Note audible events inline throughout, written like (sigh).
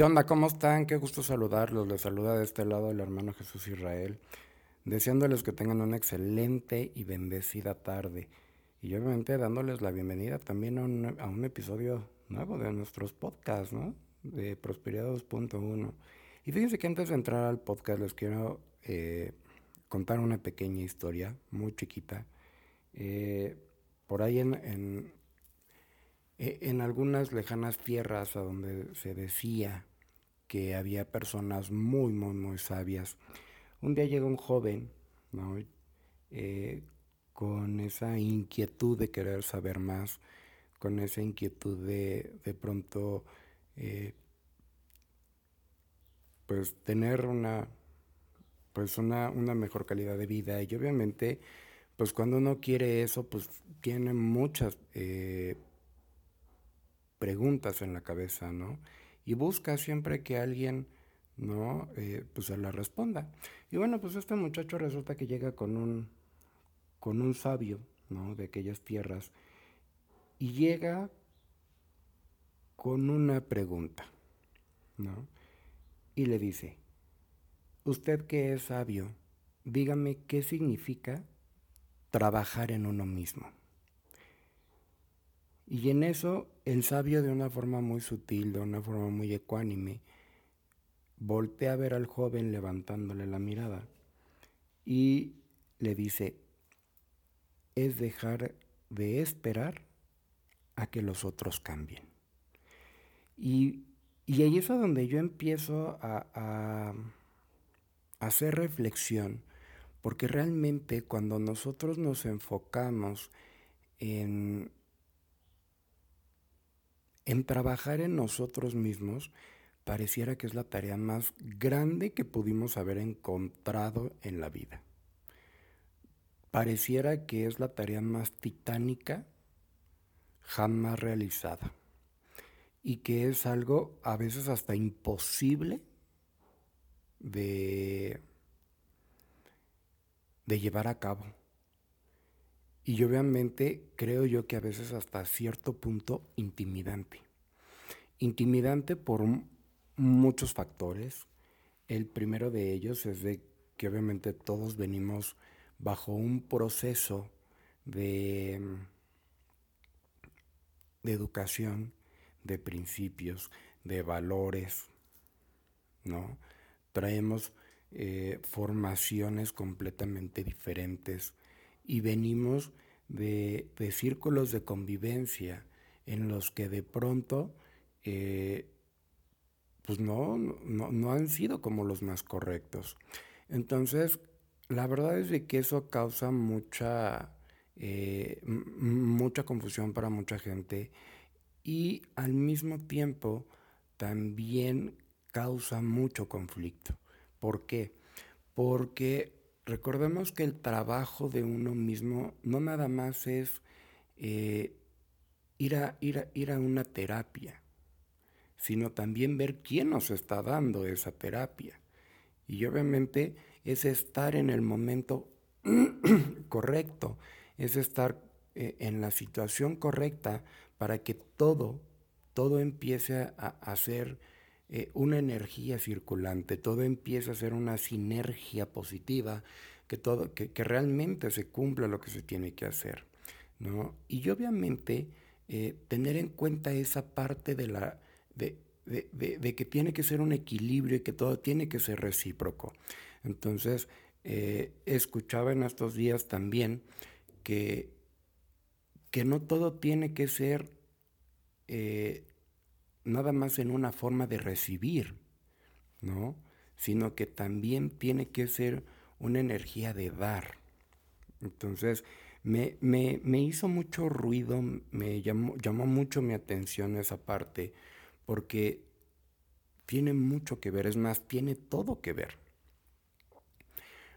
¿Qué onda? ¿Cómo están? Qué gusto saludarlos. Les saluda de este lado el hermano Jesús Israel, deseándoles que tengan una excelente y bendecida tarde. Y obviamente dándoles la bienvenida también a un, episodio nuevo de nuestros podcasts, ¿no? De Prosperidad 2.1. Y fíjense que antes de entrar al podcast les quiero eh, contar una pequeña historia, muy chiquita. Eh, por ahí en, e, en algunas lejanas tierras a donde se decía que había personas muy, muy, muy sabias. Un día llega un joven, ¿no? Eh, con esa inquietud de querer saber más, con esa inquietud de de pronto, eh, pues tener una, pues una, una mejor calidad de vida. Y obviamente, pues cuando uno quiere eso, pues tiene muchas eh, preguntas en la cabeza, ¿no? Y busca siempre que alguien no eh, pues se la responda. Y bueno pues este muchacho resulta que llega con un con un sabio no de aquellas tierras y llega con una pregunta no y le dice usted que es sabio dígame qué significa trabajar en uno mismo y en eso el sabio de una forma muy sutil, de una forma muy ecuánime, voltea a ver al joven levantándole la mirada y le dice, es dejar de esperar a que los otros cambien. Y, ahí es a donde yo empiezo a, a hacer reflexión, porque realmente cuando nosotros nos enfocamos en en trabajar en nosotros mismos pareciera que es la tarea más grande que pudimos haber encontrado en la vida. Pareciera que es la tarea más titánica jamás realizada y que es algo a veces hasta imposible de, de llevar a cabo. Y obviamente creo yo que a veces hasta cierto punto intimidante. Intimidante por muchos factores. El primero de ellos es de que obviamente todos venimos bajo un proceso de, de educación, de principios, de valores, ¿no? Traemos eh, formaciones completamente diferentes y venimos de, círculos de convivencia en los que de pronto eh, pues no, no, han sido como los más correctos. Entonces, la verdad es de que eso causa mucha, eh, mucha confusión para mucha gente y al mismo tiempo también causa mucho conflicto. ¿Por qué? Porque Recordemos que el trabajo de uno mismo no nada más es eh, ir, a, ir, ir a una terapia, sino también ver quién nos está dando esa terapia. Y obviamente es estar en el momento (clears throat) correcto, es estar eh, en la situación correcta para que todo, todo empiece a, a ser eh, una energía circulante, todo empieza a ser una sinergia positiva, que, todo, que, realmente se cumpla lo que se tiene que hacer. ¿no? Y obviamente eh, tener en cuenta esa parte de, la, de, de, que tiene que ser un equilibrio y que todo tiene que ser recíproco. Entonces, eh, escuchaba en estos días también que, que no todo tiene que ser nada más en una forma de recibir, ¿no? Sino que también tiene que ser una energía de dar. Entonces, me, hizo mucho ruido, me llamó, llamó mucho mi atención esa parte, porque tiene mucho que ver, es más, tiene todo que ver.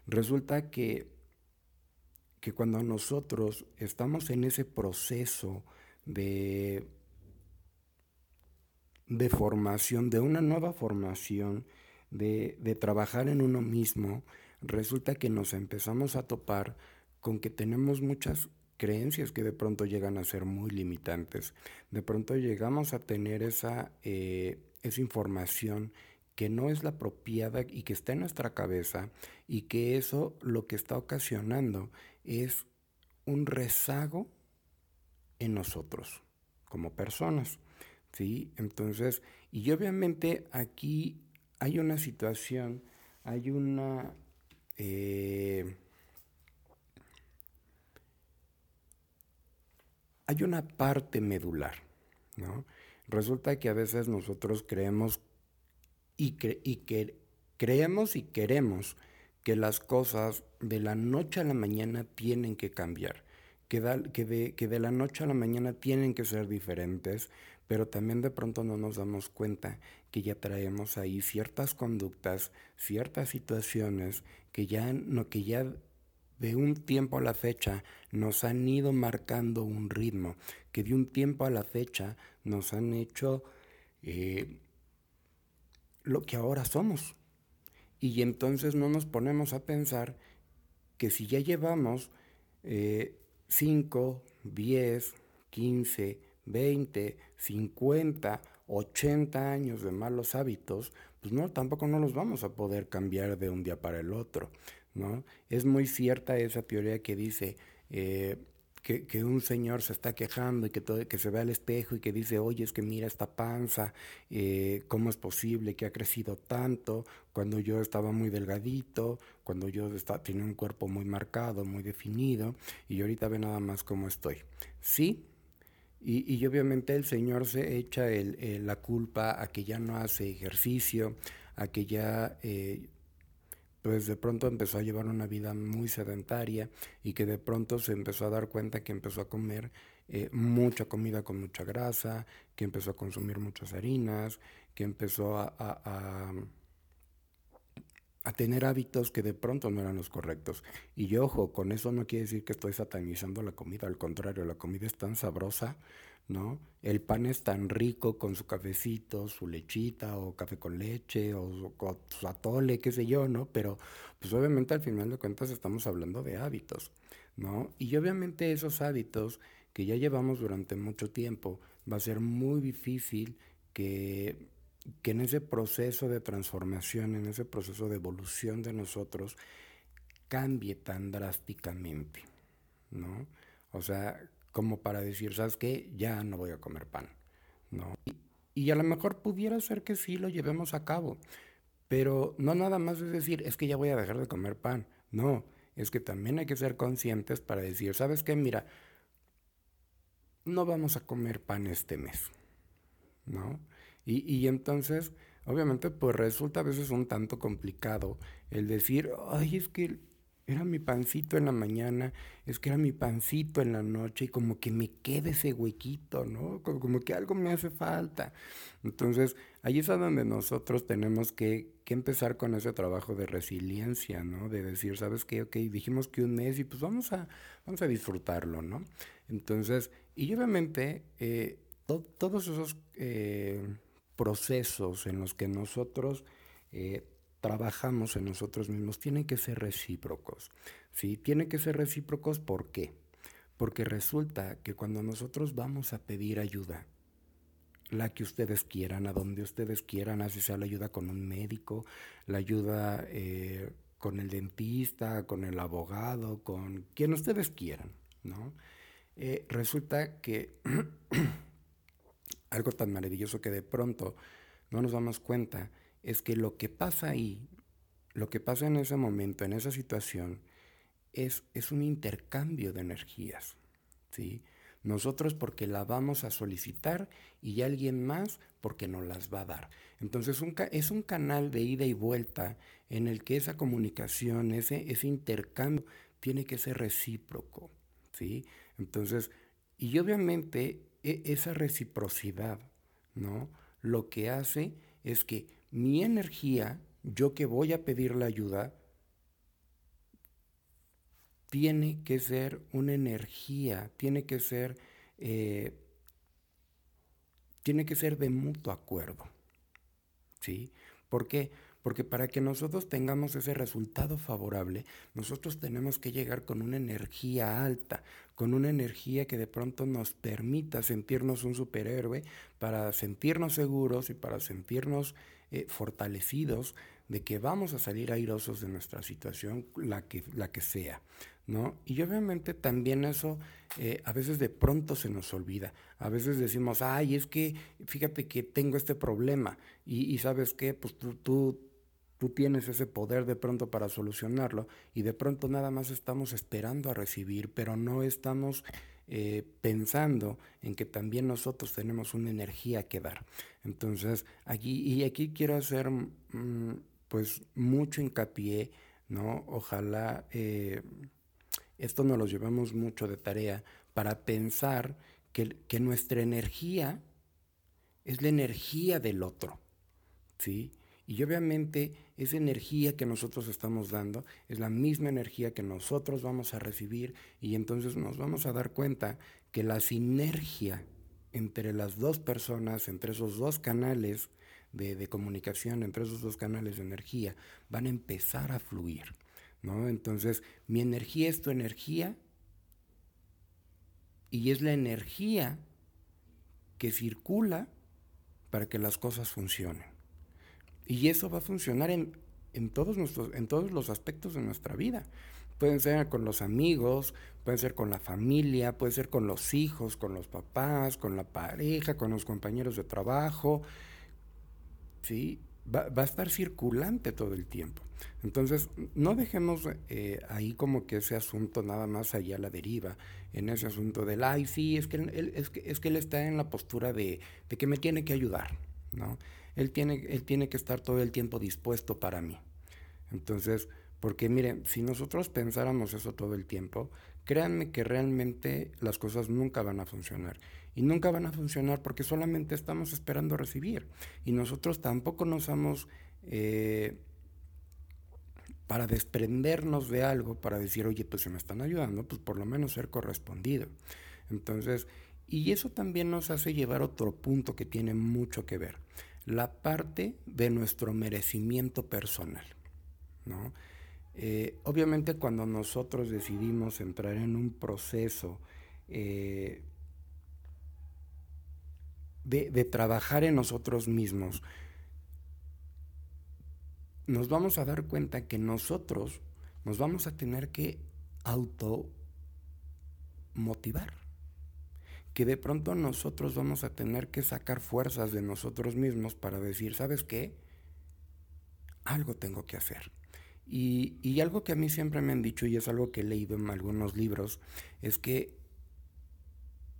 Resulta que, que cuando nosotros estamos en ese proceso de de formación, de una nueva formación, de, de trabajar en uno mismo, resulta que nos empezamos a topar con que tenemos muchas creencias que de pronto llegan a ser muy limitantes. De pronto llegamos a tener esa, eh, es información que no es la apropiada y que está en nuestra cabeza y que eso lo que está ocasionando es un rezago en nosotros como personas. ¿Sí? Entonces, y obviamente aquí hay una situación, hay una... Eh, hay una parte medular, ¿no? Resulta que a veces nosotros creemos y, y que creemos y queremos que las cosas de la noche a la mañana tienen que cambiar, que, que, de, que de la noche a la mañana tienen que ser diferentes, pero también de pronto no nos damos cuenta que ya traemos ahí ciertas conductas, ciertas situaciones que ya, no, que ya de un tiempo a la fecha nos han ido marcando un ritmo, que de un tiempo a la fecha nos han hecho eh, lo que ahora somos. Y entonces no nos ponemos a pensar que si ya llevamos 5, 10, 15, 20, 50, 80 años de malos hábitos, pues no, tampoco no los vamos a poder cambiar de un día para el otro. ¿no? Es muy cierta esa teoría que dice eh, que, un señor se está quejando y que, todo, que se ve al espejo y que dice, oye, es que mira esta panza, eh, ¿cómo es posible que ha crecido tanto cuando yo estaba muy delgadito, cuando yo tenía un cuerpo muy marcado, muy definido, y ahorita ve nada más cómo estoy? Sí, y, obviamente el Señor se echa la culpa a que ya no hace ejercicio, a que ya eh, pues de pronto empezó a llevar una vida muy sedentaria y que de pronto se empezó a dar cuenta que empezó a comer eh, mucha comida con mucha grasa, que empezó a consumir muchas harinas, que empezó a, a, tener hábitos que de pronto no eran los correctos. Y yo, ojo, con eso no quiere decir que estoy satanizando la comida, al contrario, la comida es tan sabrosa ¿no? El pan es tan rico con su cafecito, su lechita o café con leche o, su atole, qué sé yo, ¿no? Pero pues obviamente al final de cuentas estamos hablando de hábitos, ¿no? Y obviamente esos hábitos que ya llevamos durante mucho tiempo, va a ser muy difícil que, que en ese proceso de transformación, en ese proceso de evolución de nosotros, cambie tan drásticamente, ¿no? O sea, como para decir, ¿sabes qué? Ya no voy a comer pan, ¿no? Y, a lo mejor pudiera ser que sí lo llevemos a cabo, pero no nada más es decir, es que ya voy a dejar de comer pan, no, es que también hay que ser conscientes para decir, ¿sabes qué? Mira, no vamos a comer pan este mes, ¿no? Y, y entonces, obviamente, pues resulta a veces un tanto complicado el decir, ay, es que era mi pancito en la mañana, es que era mi pancito en la noche y como que me queda ese huequito, ¿no? Como que algo me hace falta. Entonces, ahí es a donde nosotros tenemos que, empezar con ese trabajo de resiliencia, ¿no? De decir, ¿sabes qué? Ok, dijimos que un mes y pues vamos a, vamos a disfrutarlo, ¿no? Entonces, y obviamente, eh, todos esos eh, procesos en los que nosotros... Eh, trabajamos en nosotros mismos tienen que ser recíprocos. ¿sí? Tienen que ser recíprocos, ¿por qué? Porque resulta que cuando nosotros vamos a pedir ayuda, la que ustedes quieran, a donde ustedes quieran, así sea la ayuda con un médico, la ayuda eh, con el dentista, con el abogado, con quien ustedes quieran, ¿no? Eh, resulta que (clears throat) algo tan maravilloso que de pronto no nos damos cuenta es que lo que pasa ahí, lo que pasa en ese momento, en esa situación, es, es un intercambio de energías. ¿sí? Nosotros porque la vamos a solicitar y alguien más porque nos las va a dar. Entonces es un canal de ida y vuelta en el que esa comunicación, ese, ese intercambio tiene que ser recíproco. ¿sí? Entonces, y obviamente e, esa reciprocidad, ¿no? Lo que hace es que mi energía, yo que voy a pedir la ayuda, tiene que ser una energía, tiene que ser, eh, tiene que ser de mutuo acuerdo. ¿Sí? ¿Por qué? Porque para que nosotros tengamos ese resultado favorable, nosotros tenemos que llegar con una energía alta, con una energía que de pronto nos permita sentirnos un superhéroe, para sentirnos seguros y para sentirnos eh, fortalecidos de que vamos a salir airosos de nuestra situación, la que, la que sea. ¿no? Y obviamente también eso eh, a veces de pronto se nos olvida. A veces decimos, ay, es que fíjate que tengo este problema y, sabes qué, pues tú, tú, tú tienes ese poder de pronto para solucionarlo y de pronto nada más estamos esperando a recibir, pero no estamos eh, pensando en que también nosotros tenemos una energía que dar. Entonces, aquí, y aquí quiero hacer mm, pues mucho hincapié, ¿no? Ojalá... Eh, esto nos lo llevamos mucho de tarea para pensar que, que nuestra energía es la energía del otro, ¿sí? Y obviamente esa energía que nosotros estamos dando es la misma energía que nosotros vamos a recibir y entonces nos vamos a dar cuenta que la sinergia entre las dos personas, entre esos dos canales de, comunicación, entre esos dos canales de energía, van a empezar a fluir. Entonces, mi energía es tu energía y es la energía que circula para que las cosas funcionen. Y eso va a funcionar en, todos, nuestros, en todos los aspectos de nuestra vida. Pueden ser con los amigos, pueden ser con la familia, puede ser con los hijos, con los papás, con la pareja, con los compañeros de trabajo. ¿sí? Va, va a estar circulante todo el tiempo. Entonces, no dejemos eh, ahí como que ese asunto nada más allá a la deriva, en ese asunto del, ay, sí, es que él, es que, es que él está en la postura de, de, que me tiene que ayudar, ¿no? Él tiene, él tiene que estar todo el tiempo dispuesto para mí. Entonces, porque miren, si nosotros pensáramos eso todo el tiempo, créanme que realmente las cosas nunca van a funcionar. Y nunca van a funcionar porque solamente estamos esperando recibir. Y nosotros tampoco nos hemos... Eh, para desprendernos de algo, para decir, oye, pues si me están ayudando, pues por lo menos ser correspondido. Entonces, y eso también nos hace llevar otro punto que tiene mucho que ver, la parte de nuestro merecimiento personal. ¿no? Eh, obviamente cuando nosotros decidimos entrar en un proceso eh, de, de trabajar en nosotros mismos, nos vamos a dar cuenta que nosotros nos vamos a tener que auto motivar. Que de pronto nosotros vamos a tener que sacar fuerzas de nosotros mismos para decir, ¿sabes qué? Algo tengo que hacer. Y, y algo que a mí siempre me han dicho, y es algo que he leído en algunos libros, es que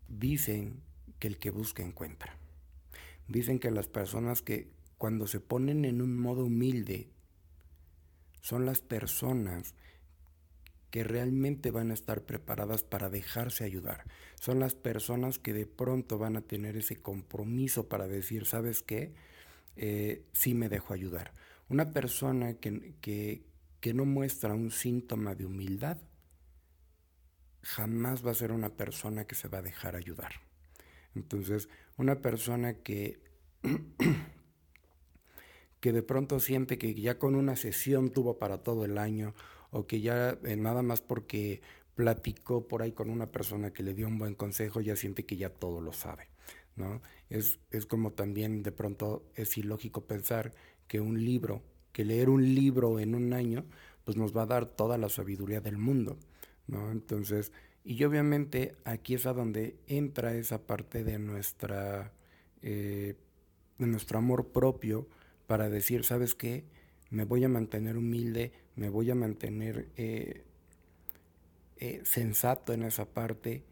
dicen que el que busca encuentra. Dicen que las personas que cuando se ponen en un modo humilde son las personas que realmente van a estar preparadas para dejarse ayudar. Son las personas que de pronto van a tener ese compromiso para decir, ¿sabes qué? Eh, sí me dejo ayudar. Una persona que, que, que no muestra un síntoma de humildad, jamás va a ser una persona que se va a dejar ayudar. Entonces, una persona que (clears throat) que de pronto siente que ya con una sesión tuvo para todo el año o que ya eh, nada más porque platicó por ahí con una persona que le dio un buen consejo, ya siente que ya todo lo sabe, ¿no? Es, es como también de pronto es ilógico pensar que un libro, que leer un libro en un año, pues nos va a dar toda la sabiduría del mundo, ¿no? Entonces, y obviamente aquí es a donde entra esa parte de nuestra, eh, de nuestro amor propio, para decir, ¿sabes qué? Me voy a mantener humilde, me voy a mantener eh, eh, sensato en esa parte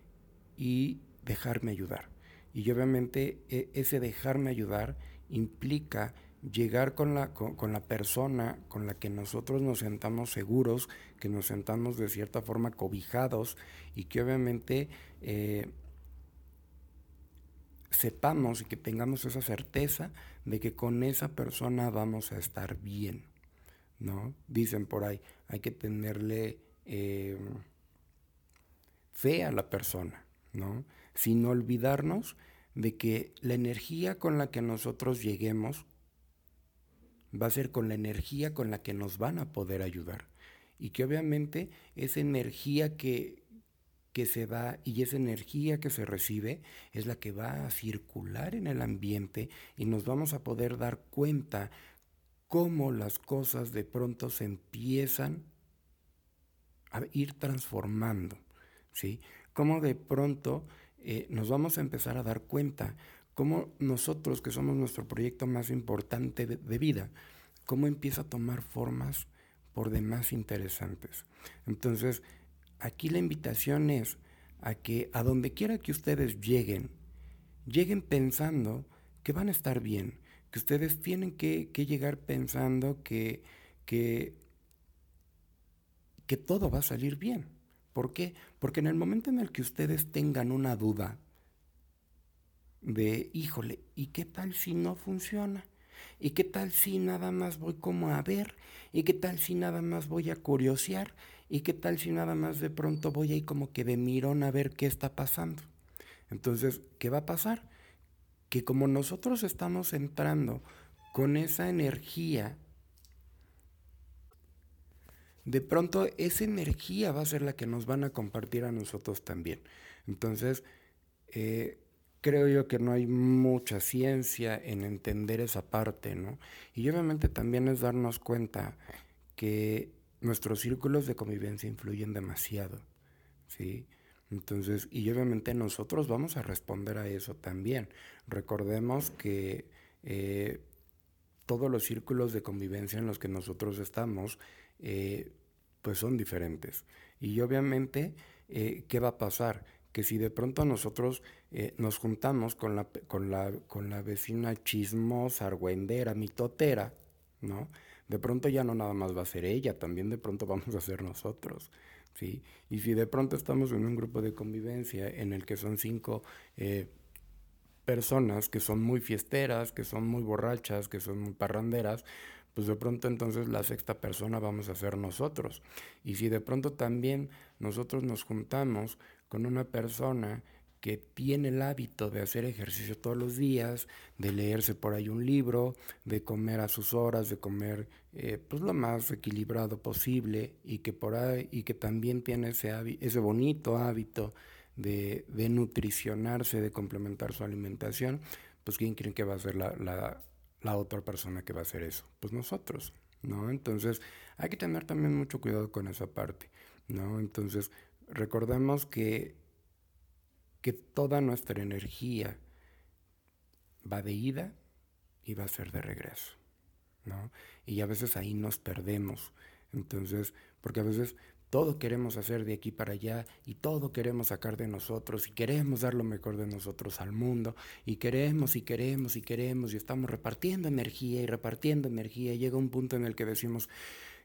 y dejarme ayudar. Y obviamente e, ese dejarme ayudar implica llegar con la, con, la persona con la que nosotros nos sentamos seguros, que nos sentamos de cierta forma cobijados y que obviamente eh, sepamos y que tengamos esa certeza de que con esa persona vamos a estar bien, ¿no? Dicen por ahí, hay que tenerle eh, fe a la persona, ¿no? Sin olvidarnos de que la energía con la que nosotros lleguemos va a ser con la energía con la que nos van a poder ayudar. Y que obviamente esa energía que, que se da y esa energía que se recibe es la que va a circular en el ambiente y nos vamos a poder dar cuenta cómo las cosas de pronto se empiezan a ir transformando, ¿sí? Cómo de pronto eh, nos vamos a empezar a dar cuenta cómo nosotros, que somos nuestro proyecto más importante de vida, cómo empieza a tomar formas por demás interesantes. Entonces, aquí la invitación es a que a donde quiera que ustedes lleguen, lleguen pensando que van a estar bien, que ustedes tienen que, llegar pensando que, que, que todo va a salir bien. ¿Por qué? Porque en el momento en el que ustedes tengan una duda de, híjole, ¿y qué tal si no funciona? ¿Y qué tal si nada más voy como a ver? ¿Y qué tal si nada más voy a curiosear? ¿Y qué tal si nada más de pronto voy ahí como que de mirón a ver qué está pasando? Entonces, ¿qué va a pasar? Que como nosotros estamos entrando con esa energía, de pronto esa energía va a ser la que nos van a compartir a nosotros también. Entonces, eh, creo yo que no hay mucha ciencia en entender esa parte, ¿no? Y obviamente también es darnos cuenta que nuestros círculos de convivencia influyen demasiado, ¿sí? Entonces, y obviamente nosotros vamos a responder a eso también. Recordemos que eh, todos los círculos de convivencia en los que nosotros estamos, eh, pues son diferentes. Y obviamente, eh, ¿qué va a pasar? Que si de pronto nosotros nos juntamos con la, con, la, con la vecina chismosa, argüendera, mitotera, ¿no? de pronto ya no nada más va a ser ella, también de pronto vamos a ser nosotros. ¿Sí? Y si de pronto estamos en un grupo de convivencia en el que son cinco eh, personas que son muy fiesteras, que son muy borrachas, que son muy parranderas, pues de pronto entonces la sexta persona vamos a ser nosotros. Y si de pronto también nosotros nos juntamos con una persona que tiene el hábito de hacer ejercicio todos los días, de leerse por ahí un libro, de comer a sus horas, de comer eh, pues lo más equilibrado posible y que por ahí y que también tiene ese, ese bonito hábito de, nutricionarse, de complementar su alimentación, pues quién creen que va a ser la, la, la otra persona que va a hacer eso, pues nosotros, ¿no? Entonces hay que tener también mucho cuidado con esa parte, ¿no? Entonces recordemos que que toda nuestra energía va de ida y va a ser de regreso, ¿no? Y a veces ahí nos perdemos. Entonces, porque a veces todo queremos hacer de aquí para allá y todo queremos sacar de nosotros y queremos dar lo mejor de nosotros al mundo y queremos y queremos y queremos y estamos repartiendo energía y repartiendo energía y llega un punto en el que decimos,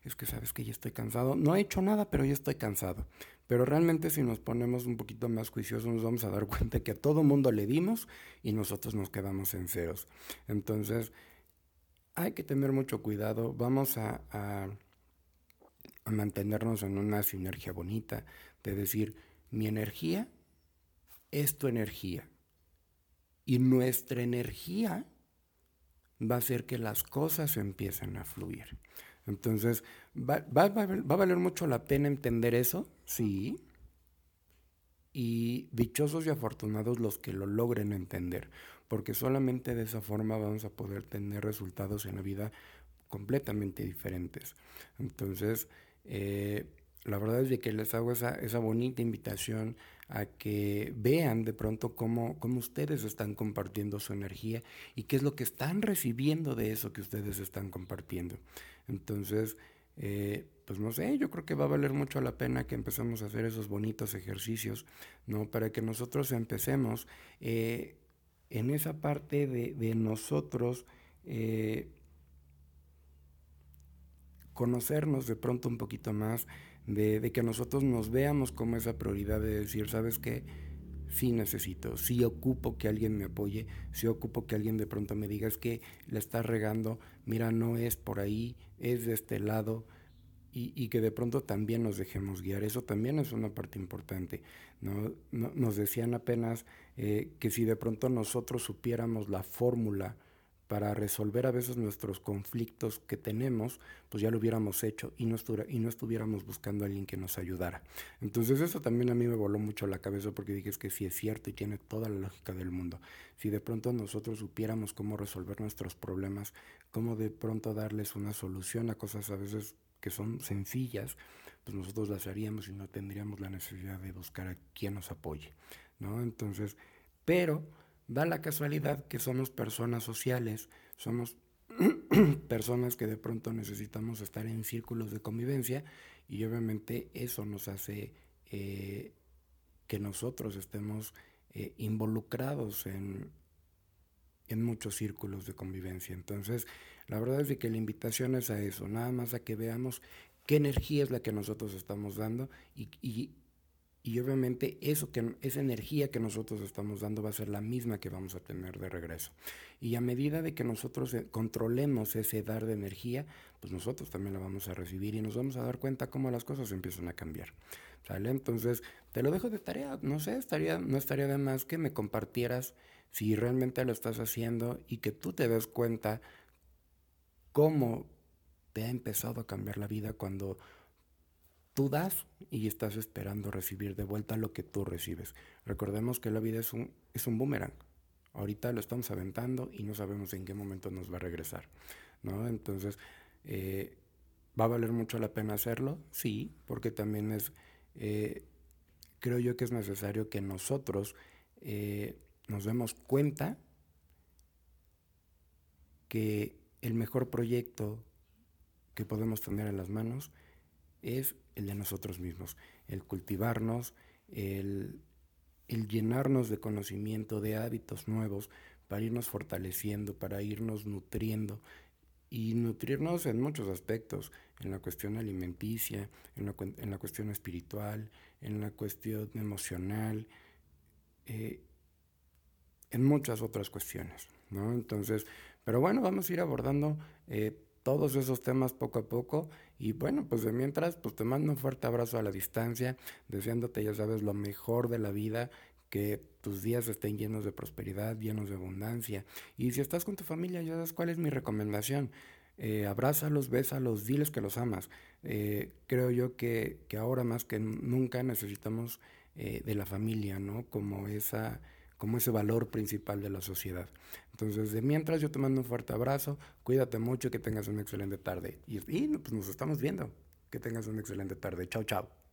es que sabes que ya estoy cansado, no he hecho nada, pero ya estoy cansado. Pero realmente si nos ponemos un poquito más juiciosos nos vamos a dar (laughs) cuenta que a todo mundo le dimos y nosotros nos quedamos en ceros. Entonces hay que tener mucho cuidado, vamos a, a, mantenernos en una sinergia bonita, de decir, mi energía es tu energía y nuestra energía va a hacer que las cosas empiecen a fluir. Entonces, ¿va, va, va, a valer mucho la pena entender eso? Sí. Y dichosos y afortunados los que lo logren entender, porque solamente de esa forma vamos a poder tener resultados en la vida completamente diferentes. Entonces, eh, la verdad es de que les hago esa, esa bonita invitación a que vean de pronto cómo, cómo ustedes están compartiendo su energía y qué es lo que están recibiendo de eso que ustedes están compartiendo. Entonces, eh, pues no sé, yo creo que va a valer mucho la pena que empecemos a hacer esos bonitos ejercicios, ¿no? Para que nosotros empecemos eh, en esa parte de, nosotros eh, conocernos de pronto un poquito más, de, que nosotros nos veamos como esa prioridad de decir, ¿sabes qué? sí necesito, sí ocupo que alguien me apoye, sí ocupo que alguien de pronto me diga es que la estás regando, mira, no es por ahí, es de este lado, y, que de pronto también nos dejemos guiar. Eso también es una parte importante. ¿no? nos decían apenas eh, que si de pronto nosotros supiéramos la fórmula para resolver a veces nuestros conflictos que tenemos, pues ya lo hubiéramos hecho y no, y no estuviéramos buscando a alguien que nos ayudara. Entonces eso también a mí me voló mucho la cabeza porque dije es que sí es cierto y tiene toda la lógica del mundo. Si de pronto nosotros supiéramos cómo resolver nuestros problemas, cómo de pronto darles una solución a cosas a veces que son sencillas, pues nosotros las haríamos y no tendríamos la necesidad de buscar a quien nos apoye, ¿no? Entonces, pero Da la casualidad que somos personas sociales, somos (clears throat) personas que de pronto necesitamos estar en círculos de convivencia y obviamente eso nos hace eh, que nosotros estemos eh, involucrados en, en muchos círculos de convivencia. Entonces, la verdad es que la invitación es a eso, nada más a que veamos qué energía es la que nosotros estamos dando y, y, y obviamente eso que, esa energía que nosotros estamos dando va a ser la misma que vamos a tener de regreso. Y a medida de que nosotros eh, controlemos ese dar de energía, pues nosotros también la vamos a recibir y nos vamos a dar cuenta cómo las cosas empiezan a cambiar. ¿Sale? Entonces, te lo dejo de tarea. No sé, estaría, no estaría de más que me compartieras si realmente lo estás haciendo y que tú te des cuenta cómo te ha empezado a cambiar la vida cuando tú das y estás esperando recibir de vuelta lo que tú recibes. Recordemos que la vida es un, es un boomerang. Ahorita lo estamos aventando y no sabemos en qué momento nos va a regresar. ¿no? Entonces, eh, ¿va a valer mucho la pena hacerlo? Sí, porque también es, eh, creo yo que es necesario que nosotros eh, nos demos cuenta que el mejor proyecto que podemos tener en las manos es el de nosotros mismos, el cultivarnos, el, llenarnos de conocimiento, de hábitos nuevos, para irnos fortaleciendo, para irnos nutriendo y nutrirnos en muchos aspectos, en la cuestión alimenticia, en la, cuestión espiritual, en la cuestión emocional, eh, en muchas otras cuestiones, ¿no? Entonces, pero bueno, vamos a ir abordando eh, todos esos temas poco a poco y bueno, pues de mientras, pues te mando un fuerte abrazo a la distancia, deseándote, ya sabes, lo mejor de la vida, que tus días estén llenos de prosperidad, llenos de abundancia. Y si estás con tu familia, ya sabes cuál es mi recomendación. Eh, abrázalos, bésalos, diles que los amas. Eh, creo yo que, que, ahora más que nunca necesitamos eh, de la familia, ¿no? Como esa como ese valor principal de la sociedad. Entonces, de mientras yo te mando un fuerte abrazo, cuídate mucho y que tengas una excelente tarde. Y, y pues nos estamos viendo. Que tengas una excelente tarde. Chao, chao.